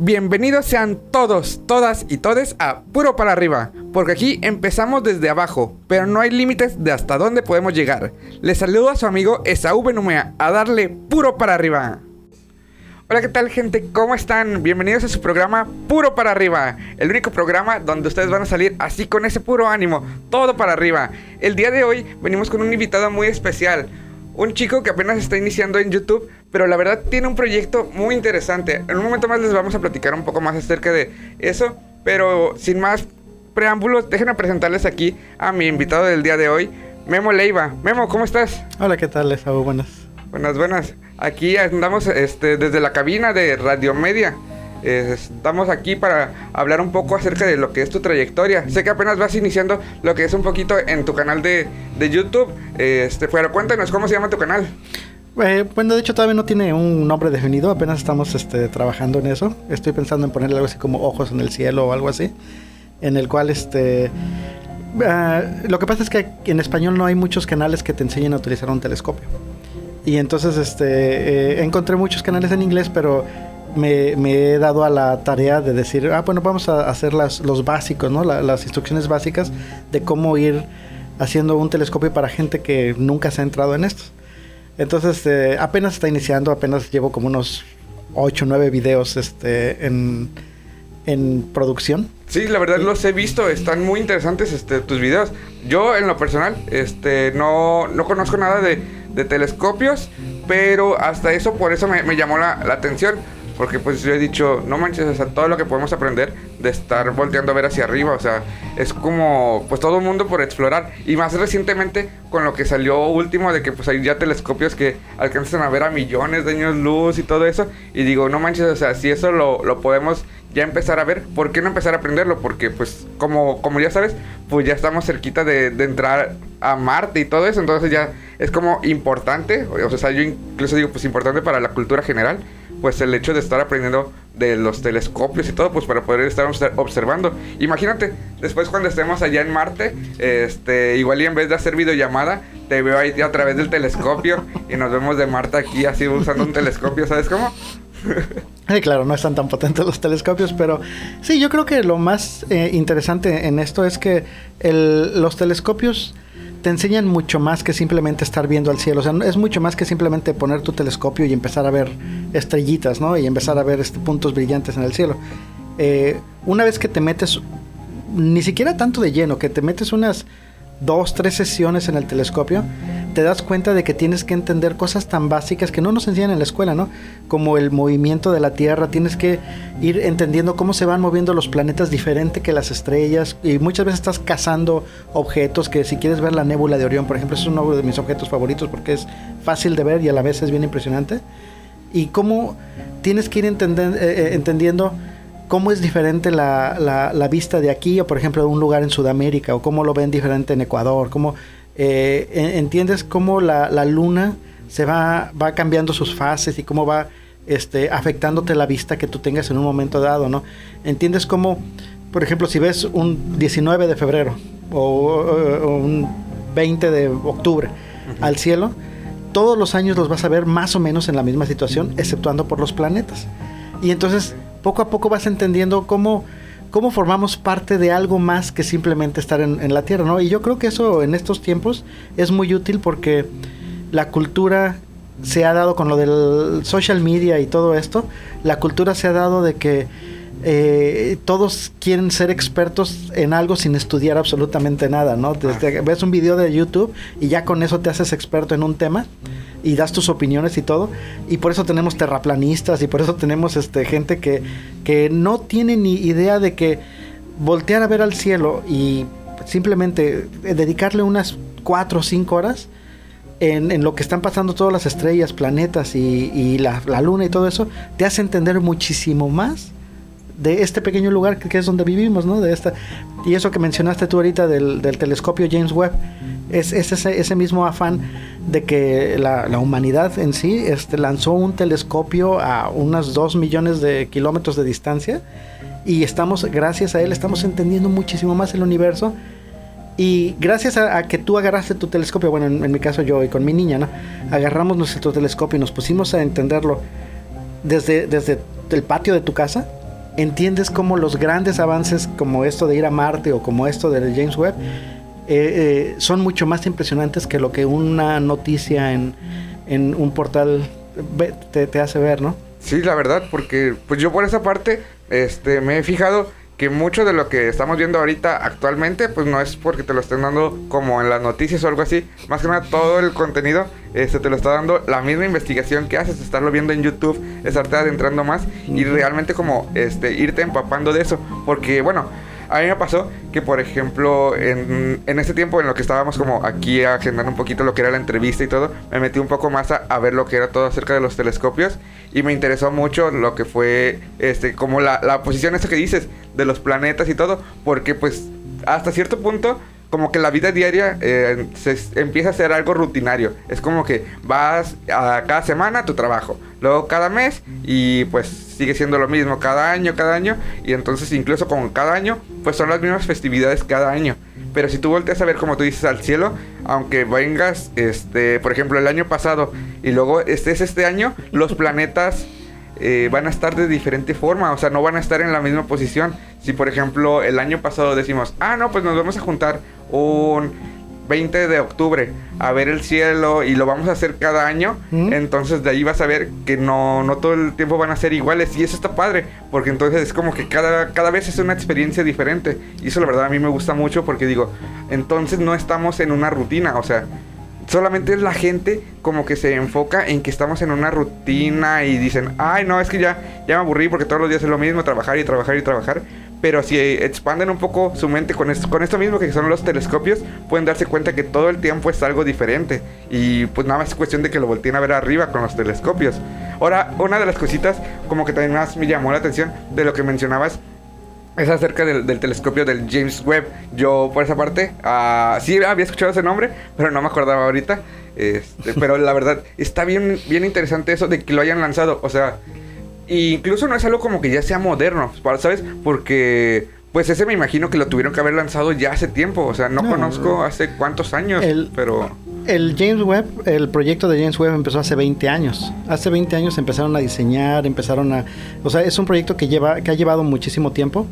Bienvenidos sean todos, todas y todes a Puro para arriba, porque aquí empezamos desde abajo, pero no hay límites de hasta dónde podemos llegar. Les saludo a su amigo Esaú Benumea a darle puro para arriba. Hola, ¿qué tal gente? ¿Cómo están? Bienvenidos a su programa Puro para arriba, el único programa donde ustedes van a salir así con ese puro ánimo, todo para arriba. El día de hoy venimos con un invitado muy especial, un chico que apenas está iniciando en YouTube, pero la verdad tiene un proyecto muy interesante. En un momento más les vamos a platicar un poco más acerca de eso, pero sin más preámbulos, déjenme presentarles aquí a mi invitado del día de hoy, Memo Leiva. Memo, ¿cómo estás? Hola, ¿qué tal, Esaú? Buenas. Buenas, buenas. Aquí andamos este, desde la cabina de Radio Media. Estamos aquí para hablar un poco acerca de lo que es tu trayectoria. Sé que apenas vas iniciando lo que es un poquito en tu canal de, de YouTube. Este, pero cuéntanos cómo se llama tu canal. Eh, bueno, de hecho todavía no tiene un nombre definido, apenas estamos este, trabajando en eso. Estoy pensando en ponerle algo así como ojos en el cielo o algo así, en el cual este... ah, lo que pasa es que en español no hay muchos canales que te enseñen a utilizar un telescopio. Y entonces este, eh, encontré muchos canales en inglés, pero me, he dado a la tarea de decir, ah, bueno, vamos a hacer los básicos, ¿no? La- las instrucciones básicas de cómo ir haciendo un telescopio para gente que nunca se ha entrado en esto. Entonces, eh, apenas está iniciando, apenas llevo como unos 8 o 9 videos este, en, en producción. Sí, la verdad los he visto, están muy interesantes este, tus videos. Yo en lo personal este, no, no conozco nada de, de telescopios, pero hasta eso por eso me, llamó la, la atención. Porque pues yo he dicho, no manches, o sea, todo lo que podemos aprender de estar volteando a ver hacia arriba, o sea, es como pues todo el mundo por explorar. Y más recientemente con lo que salió último de que pues hay ya telescopios que alcanzan a ver a millones de años luz y todo eso. Y digo, no manches, o sea, si eso lo, lo podemos ya empezar a ver, ¿por qué no empezar a aprenderlo? Porque pues como, como ya sabes, pues ya estamos cerquita de, de entrar a Marte y todo eso, entonces ya es como importante, o sea, yo incluso digo pues importante para la cultura general, pues el hecho de estar aprendiendo de los telescopios y todo, pues para poder estar obser- observando. Imagínate, después cuando estemos allá en Marte, este, igual y en vez de hacer videollamada, te veo ahí a través del telescopio y nos vemos de Marte aquí así usando un telescopio, ¿sabes cómo? Eh, claro, no están tan potentes los telescopios, pero sí, yo creo que lo más eh, interesante en esto es que el- los telescopios te enseñan mucho más que simplemente estar viendo al cielo. O sea, es mucho más que simplemente poner tu telescopio y empezar a ver estrellitas, ¿no? Y empezar a ver este, puntos brillantes en el cielo. Eh, una vez que te metes, ni siquiera tanto de lleno, que te metes unas dos, tres sesiones en el telescopio, te das cuenta de que tienes que entender cosas tan básicas que no nos enseñan en la escuela, ¿no? Como el movimiento de la Tierra, tienes que ir entendiendo cómo se van moviendo los planetas diferente que las estrellas y muchas veces estás cazando objetos que si quieres ver la nébula de Orión, por ejemplo, es uno de mis objetos favoritos porque es fácil de ver y a la vez es bien impresionante. Y cómo tienes que ir entenden- eh, eh, entendiendo cómo es diferente la, la- la vista de aquí o por ejemplo de un lugar en Sudamérica o cómo lo ven diferente en Ecuador, cómo eh, en- entiendes cómo la, la luna se va, va cambiando sus fases y cómo va este, afectándote la vista que tú tengas en un momento dado, ¿no? Entiendes cómo, por ejemplo, si ves un 19 de febrero o, o- o un 20 de octubre al cielo, todos los años los vas a ver más o menos en la misma situación, exceptuando por los planetas. Y entonces poco a poco vas entendiendo cómo, cómo formamos parte de algo más que simplemente estar en, en la Tierra, ¿no? Y yo creo que eso en estos tiempos es muy útil porque la cultura se ha dado con lo del social media y todo esto, la cultura se ha dado de que eh, todos quieren ser expertos en algo sin estudiar absolutamente nada, ¿no? Desde- ves un video de YouTube y ya con eso te haces experto en un tema y das tus opiniones y todo. Y por eso tenemos terraplanistas y por eso tenemos este, gente que, que no tiene ni idea de que voltear a ver al cielo y simplemente eh, dedicarle unas cuatro o cinco horas en, en lo que están pasando todas las estrellas, planetas y, y la, la luna y todo eso, te hace entender muchísimo más de este pequeño lugar que, es donde vivimos, ¿no? De esta, y eso que mencionaste tú ahorita del, del telescopio James Webb, es, es ese, ese mismo afán de que la, humanidad en sí este, lanzó un telescopio a unas 2 millones de kilómetros de distancia y estamos, gracias a él, estamos entendiendo muchísimo más el universo y gracias a, que tú agarraste tu telescopio, bueno, en, en mi caso yo y con mi niña, ¿no? Agarramos nuestro telescopio y nos pusimos a entenderlo desde, desde el patio de tu casa, entiendes cómo los grandes avances como esto de ir a Marte o como esto del James Webb eh, eh, son mucho más impresionantes que lo que una noticia en, en un portal te, te, hace ver, ¿no? Sí, la verdad, porque pues yo por esa parte este, me he fijado que mucho de lo que estamos viendo ahorita actualmente, pues no es porque te lo estén dando como en las noticias o algo así. Más que nada, todo el contenido este, te lo está dando la misma investigación que haces, estarlo viendo en YouTube, estarte adentrando más y realmente como este, irte empapando de eso. Porque, bueno, a mí me pasó que, por ejemplo, en, en ese tiempo en lo que estábamos como aquí agendando un poquito lo que era la entrevista y todo, me metí un poco más a, ver lo que era todo acerca de los telescopios y me interesó mucho lo que fue, este, como la, la posición esa que dices de los planetas y todo, porque pues hasta cierto punto como que la vida diaria eh, se empieza a ser algo rutinario. Es como que vas a cada semana a tu trabajo, luego cada mes y pues sigue siendo lo mismo cada año, cada año y entonces incluso con cada año pues son las mismas festividades cada año. Pero si tú volteas a ver como tú dices al cielo, aunque vengas este, por ejemplo, el año pasado y luego estés este año, los planetas eh, van a estar de diferente forma, o sea, no van a estar en la misma posición. Si por ejemplo el año pasado decimos, ah, no, pues nos vamos a juntar un 20 de octubre a ver el cielo y lo vamos a hacer cada año, entonces de ahí vas a ver que no, no todo el tiempo van a ser iguales y eso está padre, porque entonces es como que cada, cada vez es una experiencia diferente y eso la verdad a mí me gusta mucho porque digo, entonces no estamos en una rutina, o sea, solamente es la gente como que se enfoca en que estamos en una rutina y dicen, ay no, es que ya, ya me aburrí porque todos los días es lo mismo, trabajar y trabajar y trabajar. Pero si expanden un poco su mente con esto, con esto mismo que son los telescopios, pueden darse cuenta que todo el tiempo es algo diferente. Y pues nada más es cuestión de que lo volteen a ver arriba con los telescopios. Ahora, una de las cositas como que también más me llamó la atención de lo que mencionabas es acerca del, telescopio del James Webb. Yo, por esa parte, uh, sí había escuchado ese nombre, pero no me acordaba ahorita. Este, pero la verdad, está bien, bien interesante eso de que lo hayan lanzado. O sea, incluso no es algo como que ya sea moderno, ¿sabes? Porque, pues ese me imagino que lo tuvieron que haber lanzado ya hace tiempo. O sea, no, conozco hace cuántos años, pero el James Webb, el proyecto de James Webb empezó hace 20 años. Hace 20 años empezaron a diseñar, empezaron a... O sea, es un proyecto que, lleva, que ha llevado muchísimo tiempo.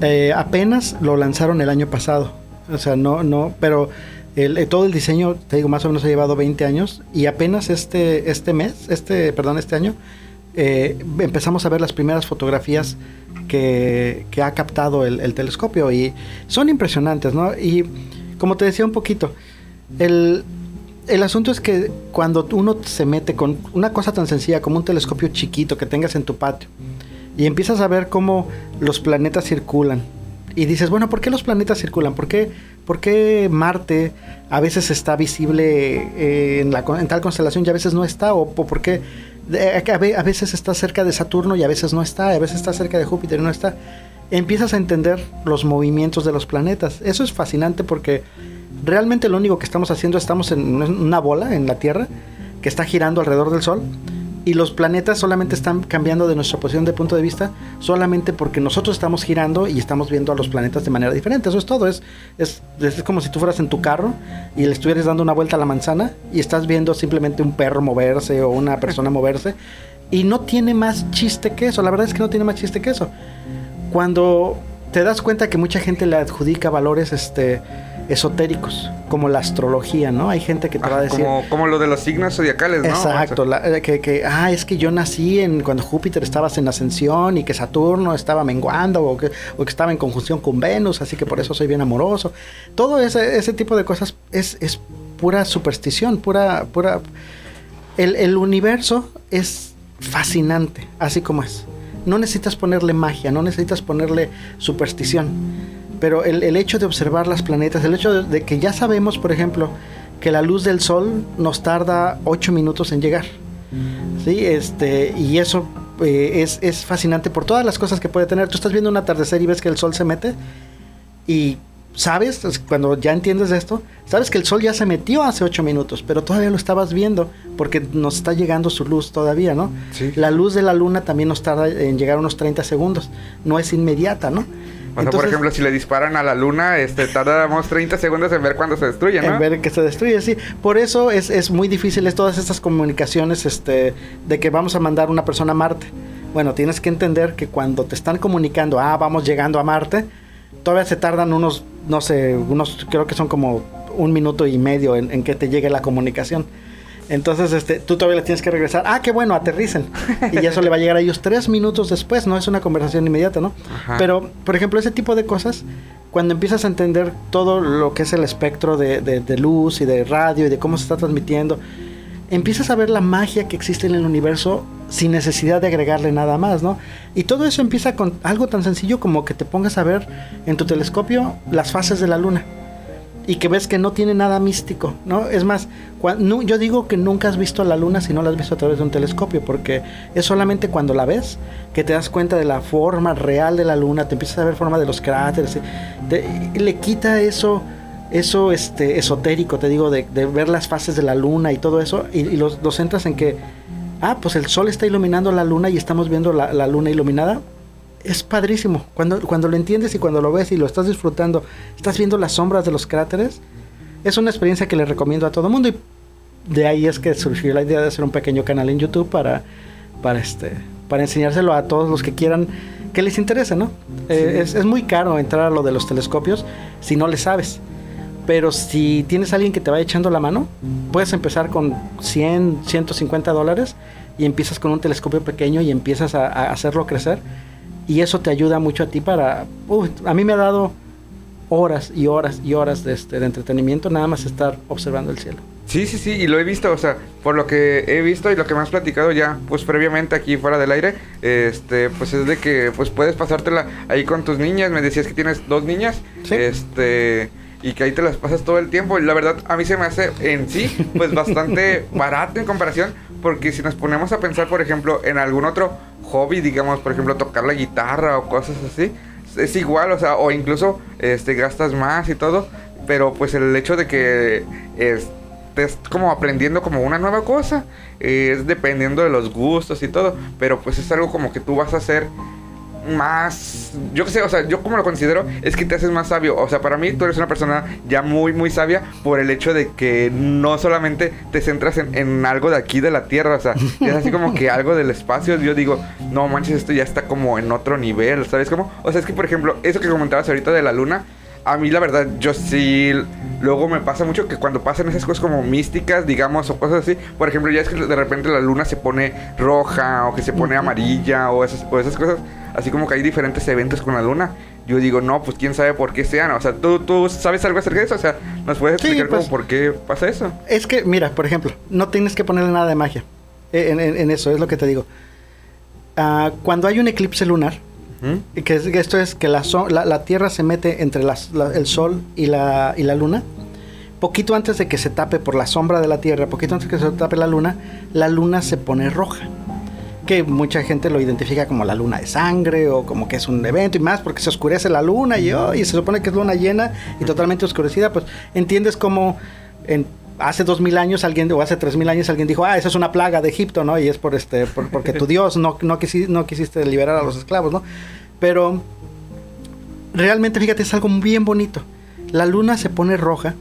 Eh, apenas lo lanzaron el año pasado. O sea, no, no, pero el, eh, todo el diseño, te digo, más o menos ha llevado 20 años. Y apenas este, este mes, este, perdón, este año, eh, empezamos a ver las primeras fotografías que, ha captado el, el telescopio. Y son impresionantes, ¿no? Y como te decía un poquito, el, el asunto es que cuando uno se mete con una cosa tan sencilla como un telescopio chiquito que tengas en tu patio y empiezas a ver cómo los planetas circulan y dices, bueno, ¿por qué los planetas circulan? ¿Por qué, por qué Marte a veces está visible eh, en, tal constelación y a veces no está? ¿O, por qué a veces está cerca de Saturno y a veces no está? A veces está cerca de Júpiter y no está. Empiezas a entender los movimientos de los planetas. Eso es fascinante porque realmente lo único que estamos haciendo, estamos en una bola en la Tierra que está girando alrededor del Sol y los planetas solamente están cambiando de nuestra posición de punto de vista solamente porque nosotros estamos girando y estamos viendo a los planetas de manera diferente. Eso es todo. Es, es, es, como si tú fueras en tu carro y le estuvieras dando una vuelta a la manzana y estás viendo simplemente un perro moverse o una persona moverse. Y no tiene más chiste que eso. La verdad es que no tiene más chiste que eso. Cuando te das cuenta que mucha gente le adjudica valores este, esotéricos, como la astrología, ¿no? Hay gente que te va a decir... Como, lo de los signos zodiacales, ¿no? Exacto, eh, que, que, ah, es que yo nací en cuando Júpiter estaba en ascensión y que Saturno estaba menguando o que, o que estaba en conjunción con Venus, así que por eso soy bien amoroso. Todo ese, ese tipo de cosas es, es pura superstición, pura... pura el, el universo es fascinante, así como es. No necesitas ponerle magia, no necesitas ponerle superstición pero el, hecho de observar las planetas, el hecho de, que ya sabemos, por ejemplo, que la luz del sol nos tarda 8 minutos en llegar. Sí, este, y eso eh, es, es, fascinante por todas las cosas que puede tener. Tú estás viendo un atardecer y ves que el sol se mete y sabes, cuando ya entiendes esto, sabes que el sol ya se metió hace 8 minutos, pero todavía lo estabas viendo porque nos está llegando su luz todavía, ¿no? La luz de la luna también nos tarda en llegar unos 30 segundos, no es inmediata, ¿no? O por ejemplo, si le disparan a la luna, este, tardamos 30 segundos en ver cuando se destruye, ¿no? En ver que se destruye, sí. Por eso es, es muy difícil es todas estas comunicaciones este, de que vamos a mandar una persona a Marte. Bueno, tienes que entender que cuando te están comunicando, ah, vamos llegando a Marte, todavía se tardan unos, no sé, unos, creo que son como un minuto y medio en, que te llegue la comunicación. Entonces, este, tú todavía le tienes que regresar. Ah, qué bueno, aterricen. Y eso le va a llegar a ellos tres minutos después, no es una conversación inmediata, ¿no? Pero, por ejemplo, ese tipo de cosas, cuando empiezas a entender todo lo que es el espectro de, de luz y de radio y de cómo se está transmitiendo, empiezas a ver la magia que existe en el universo sin necesidad de agregarle nada más, ¿no? Y todo eso empieza con algo tan sencillo como que te pongas a ver en tu telescopio las fases de la luna y que ves que no tiene nada místico, ¿no? Es más, yo digo que nunca has visto la luna si no la has visto a través de un telescopio, porque es solamente cuando la ves que te das cuenta de la forma real de la luna, te empiezas a ver forma de los cráteres, le quita eso eso este, esotérico, te digo, de, ver las fases de la luna y todo eso, y, los, centras en que, ah, pues el sol está iluminando la luna y estamos viendo la, luna iluminada. Es padrísimo. Cuando, cuando lo entiendes y cuando lo ves y lo estás disfrutando, estás viendo las sombras de los cráteres, es una experiencia que le recomiendo a todo el mundo. Y de ahí es que surgió la idea de hacer un pequeño canal en YouTube para, para, este, para enseñárselo a todos los que quieran, que les interese, ¿no? Eh, es, es muy caro entrar a lo de los telescopios si no le sabes. Pero si tienes a alguien que te va echando la mano, puedes empezar con 100, 150 dólares y empiezas con un telescopio pequeño y empiezas a, hacerlo crecer. Y eso te ayuda mucho a ti para... a mí me ha dado horas y horas y horas de, este, de entretenimiento nada más estar observando el cielo. Sí, sí, sí, y lo he visto, o sea, por lo que he visto y lo que me has platicado ya, pues previamente aquí fuera del aire, este, pues es de que, pues puedes pasártela ahí con tus niñas, me decías que tienes dos niñas, ¿Sí? este, y que ahí te las pasas todo el tiempo. Y la verdad, a mí se me hace en sí, pues bastante barato en comparación, porque si nos ponemos a pensar, por ejemplo, en algún otro hobby, digamos, por ejemplo, tocar la guitarra o cosas así, es igual, o sea, o incluso este, gastas más y todo, pero pues el hecho de que estés como aprendiendo como una nueva cosa, es dependiendo de los gustos y todo, pero pues es algo como que tú vas a hacer más, yo qué sé, o sea, yo como lo considero es que te haces más sabio. O sea, para mí tú eres una persona ya muy, muy sabia por el hecho de que no solamente te centras en, algo de aquí de la Tierra, o sea, es así como que algo del espacio. Yo digo, no manches, esto ya está como en otro nivel, ¿sabes cómo? O sea, es que por ejemplo, eso que comentabas ahorita de la luna, a mí la verdad, yo sí, luego me pasa mucho que cuando pasan esas cosas como místicas, digamos, o cosas así, por ejemplo, ya es que de repente la luna se pone roja o que se pone amarilla o esas, o esas cosas, así como que hay diferentes eventos con la luna. Yo digo, no, pues quién sabe por qué sean. O sea, ¿tú, tú sabes algo acerca de eso? O sea, ¿nos puedes explicar pues, por qué pasa eso? Es que, mira, por ejemplo, no tienes que ponerle nada de magia eh, en, eso, es lo que te digo. Ah, cuando hay un eclipse lunar, que, esto es que la, la, Tierra se mete entre el Sol y la, y la Luna. Poquito antes de que se tape por la sombra de la Tierra, poquito antes de que se tape la Luna, la Luna se pone roja. Que mucha gente lo identifica como la luna de sangre o como que es un evento y más porque se oscurece la luna y, oh, y se supone que es luna llena y totalmente oscurecida. Pues entiendes como en hace dos mil años alguien, o hace tres mil años alguien dijo, ah, esa es una plaga de Egipto, ¿no? Y es por este, porque tu Dios no, no, no quisiste liberar a los esclavos, ¿no? Pero realmente, fíjate, es algo bien bonito. La luna se pone roja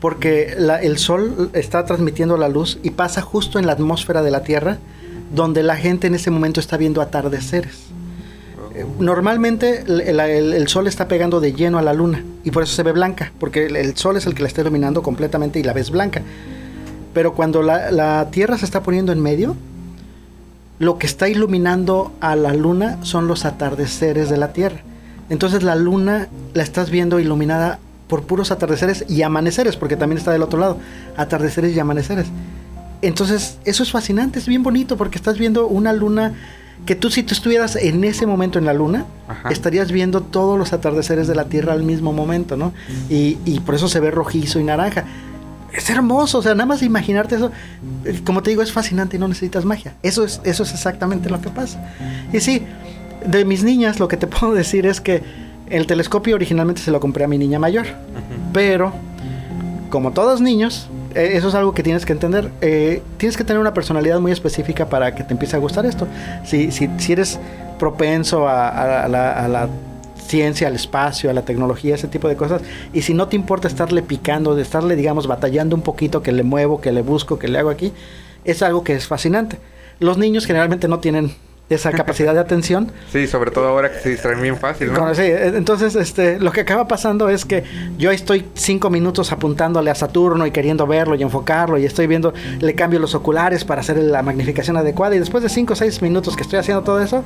porque el sol está transmitiendo la luz y pasa justo en la atmósfera de la Tierra, donde la gente en ese momento está viendo atardeceres normalmente el, sol está pegando de lleno a la luna y por eso se ve blanca, porque el, sol es el que la está iluminando completamente y la ves blanca. Pero cuando la, Tierra se está poniendo en medio, lo que está iluminando a la luna son los atardeceres de la Tierra. Entonces la luna la estás viendo iluminada por puros atardeceres y amaneceres, porque también está del otro lado, atardeceres y amaneceres. Entonces eso es fascinante, es bien bonito porque estás viendo una luna que tú si tú estuvieras en ese momento en la luna, estarías viendo todos los atardeceres de la Tierra al mismo momento, ¿no? Y, por eso se ve rojizo y naranja. Es hermoso, o sea, nada más imaginarte eso, eh, como te digo, es fascinante y no necesitas magia. Eso es, eso es exactamente lo que pasa. Y sí, de mis niñas lo que te puedo decir es que el telescopio originalmente se lo compré a mi niña mayor, pero como todos niños, eso es algo que tienes que entender. Eh, tienes que tener una personalidad muy específica para que te empiece a gustar esto. Si, si, si eres propenso a, la, ciencia, al espacio, a la tecnología, ese tipo de cosas, y si no te importa estarle picando, de estarle, digamos, batallando un poquito, que le muevo, que le busco, que le hago aquí, es algo que es fascinante. Los niños generalmente no tienen esa capacidad de atención. Sí, sobre todo ahora que se distraen bien fácil, ¿no? sí, entonces este, lo que acaba pasando es que yo estoy cinco minutos apuntándole a Saturno y queriendo verlo y enfocarlo y estoy viendo, le cambio los oculares para hacer la magnificación adecuada y después de cinco o seis minutos que estoy haciendo todo eso,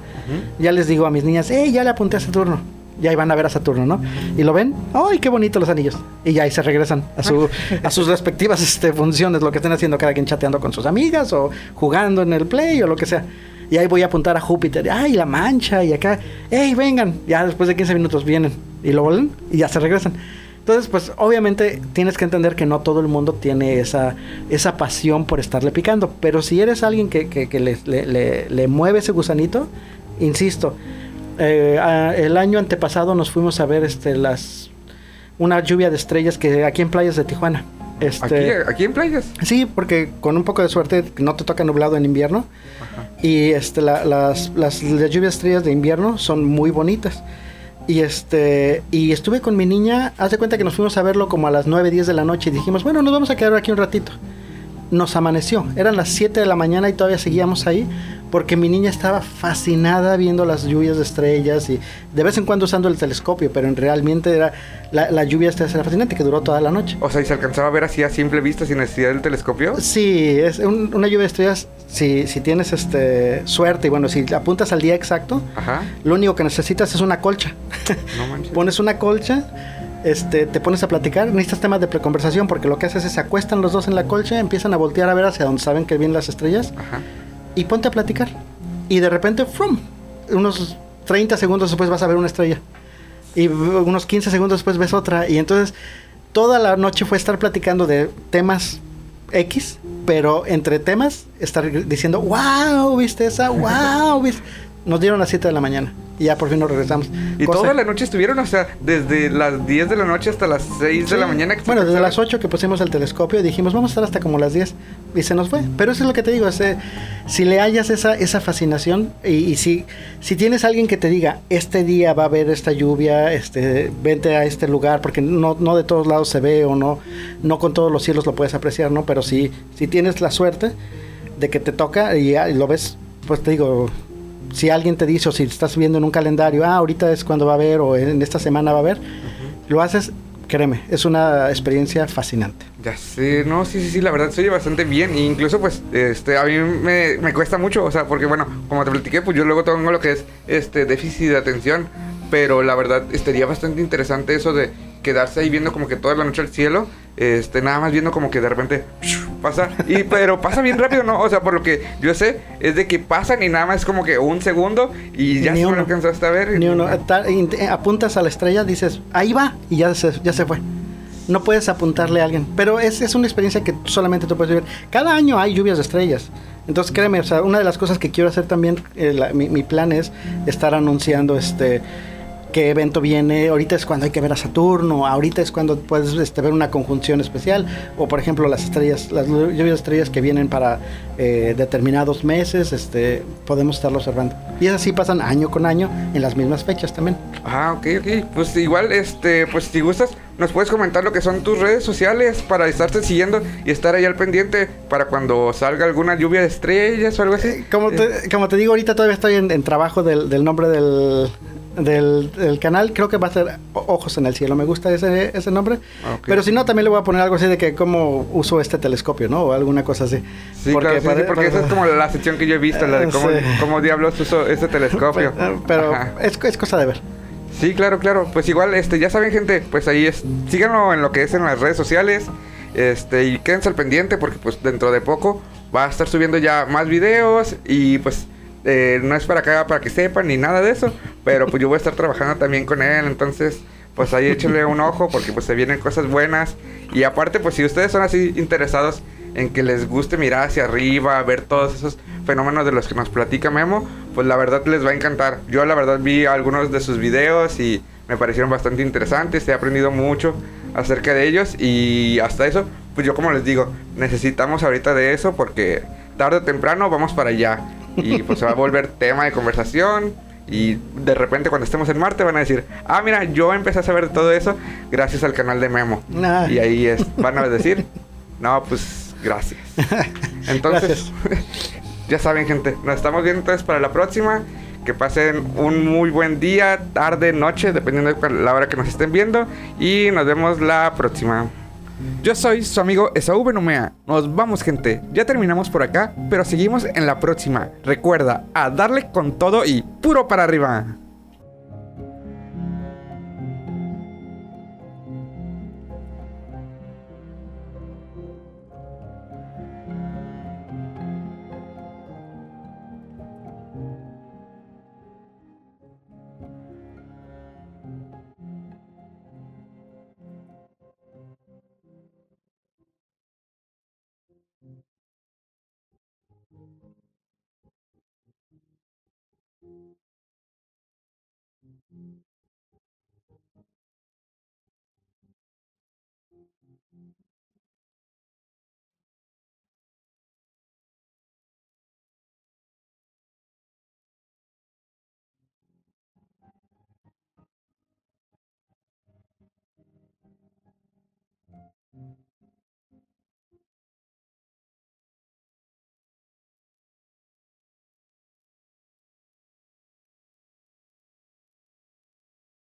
ya les digo a mis niñas, hey, ya le apunté a Saturno ya van a ver a Saturno, ¿no? Y lo ven, ¡ay, qué bonito los anillos! Y ya ahí se regresan a, su, a sus respectivas este, funciones, lo que estén haciendo cada quien chateando con sus amigas o jugando en el play o lo que sea. Y ahí voy a apuntar a Júpiter. ¡Ay, la mancha! Y acá, ¡hey, vengan! Ya después de 15 minutos vienen y lo vuelven y ya se regresan. Entonces, pues obviamente tienes que entender que no todo el mundo tiene esa, esa pasión por estarle picando. Pero si eres alguien que, que, le, le, le, mueve ese gusanito, insisto, eh, el año antepasado nos fuimos a ver este, las, una lluvia de estrellas que aquí en playas de Tijuana. Este, ¿Aquí, ¿Aquí, en playas? Sí, porque con un poco de suerte no te toca nublado en invierno. Y este, las, las, las, lluvias estrellas de invierno son muy bonitas. Y este y estuve con mi niña, haz de cuenta que nos fuimos a verlo como a las 9, 10 de la noche y dijimos, bueno, nos vamos a quedar aquí un ratito. Nos amaneció, eran las 7 de la mañana y todavía seguíamos ahí porque mi niña estaba fascinada viendo las lluvias de estrellas y de vez en cuando usando el telescopio, pero en realmente era la, lluvia esta era fascinante que duró toda la noche. O sea, ¿y se alcanzaba a ver así a simple vista sin necesidad del telescopio? Sí, es una lluvia de estrellas si, si tienes este suerte y bueno, si apuntas al día exacto, lo único que necesitas es una colcha. No manches. Pones una colcha este, te pones a platicar, necesitas temas de preconversación porque lo que haces es se acuestan los dos en la colcha, empiezan a voltear a ver hacia donde saben que vienen las estrellas Ajá y ponte a platicar. Y de repente, ¡frum! unos 30 segundos después vas a ver una estrella. Y unos 15 segundos después ves otra. Y entonces toda la noche fue estar platicando de temas X, pero entre temas estar diciendo, wow, viste esa, wow, viste. Nos dieron las 7 de la mañana y ya por fin nos regresamos. Y toda la noche estuvieron, o sea, desde las 10 de la noche hasta las 6 de la mañana. bueno, desde las 8 que pusimos el telescopio dijimos, vamos a estar hasta como las 10 y se nos fue. Pero eso es lo que te digo, si le hayas esa, esa fascinación y, si, si tienes alguien que te diga, este día va a haber esta lluvia, este, vente a este lugar, porque no, no de todos lados se ve o no, no con todos los cielos lo puedes apreciar, ¿no? Pero si, si tienes la suerte de que te toca y lo ves, pues te digo, si alguien te dice o si estás viendo en un calendario, ah, ahorita es cuando va a haber o en esta semana va a haber, lo haces, créeme, es una experiencia fascinante. Ya sé, no, sí, sí, sí, la verdad se oye bastante bien. E incluso, pues, este, a mí me, me, cuesta mucho, o sea, porque, bueno, como te platiqué, pues yo luego tengo lo que es este déficit de atención. Pero la verdad, estaría bastante interesante eso de quedarse ahí viendo como que toda la noche el cielo, este, nada más viendo como que de repente pasa, y pero pasa bien rápido, ¿no? O sea, por lo que yo sé, es de que pasan y nada más es como que un segundo y ya se lo alcanzaste a ver. Ni uno, eh, apuntas a la estrella, dices, ahí va, y ya se, ya se fue. No puedes apuntarle a alguien, pero es, es una experiencia que solamente tú puedes vivir. Cada año hay lluvias de estrellas. Entonces créeme, o sea, una de las cosas que quiero hacer también, eh, mi, mi, plan es estar anunciando este qué evento viene, ahorita es cuando hay que ver a Saturno, ahorita es cuando puedes este, ver una conjunción especial, o por ejemplo las estrellas, las lluvias de estrellas que vienen para eh, determinados meses, este, podemos estarlo observando. Y es así pasan año con año en las mismas fechas también. Ah, ok, ok. Pues igual, este, pues si gustas, nos puedes comentar lo que son tus redes sociales para estarte siguiendo y estar ahí al pendiente para cuando salga alguna lluvia de estrellas o algo así. Eh, como, te, como te digo, ahorita todavía estoy en, trabajo del nombre del, del, canal, creo que va a ser Ojos en el Cielo. Me gusta ese, ese nombre. Pero si no, también le voy a poner algo así de que cómo uso este telescopio, ¿no? O alguna cosa así. Sí, porque, porque esa es como la sección que yo he visto, la de cómo, cómo diablos uso este telescopio. Pero, es, es, cosa de ver. Sí, claro, claro. Pues igual, este, ya saben, gente, pues ahí es. Síganlo en lo que es en las redes sociales. Este, y quédense al pendiente porque pues dentro de poco va a estar subiendo ya más videos y pues eh, no es para acá para que sepan ni nada de eso, pero pues yo voy a estar trabajando también con él, entonces pues ahí échenle un ojo porque pues se vienen cosas buenas y aparte pues si ustedes son así interesados en que les guste mirar hacia arriba, ver todos esos fenómenos de los que nos platica Memo, pues la verdad les va a encantar. Yo la verdad vi algunos de sus videos y me parecieron bastante interesantes, he aprendido mucho acerca de ellos y hasta eso, pues yo como les digo, necesitamos ahorita de eso porque tarde o temprano vamos para allá y pues se va a volver tema de conversación. Y de repente cuando estemos en Marte van a decir, ah, mira, yo empecé a saber de todo eso gracias al canal de Memo. Y ahí es, van a decir, no, pues gracias. Entonces, ya saben, gente, nos estamos viendo entonces para la próxima. Que pasen un muy buen día, tarde, noche, dependiendo de la hora que nos estén viendo. Y nos vemos la próxima. Yo soy su amigo Esaú Benumea. Nos vamos, gente. Ya terminamos por acá, pero seguimos en la próxima. Recuerda, a darle con todo y puro para arriba.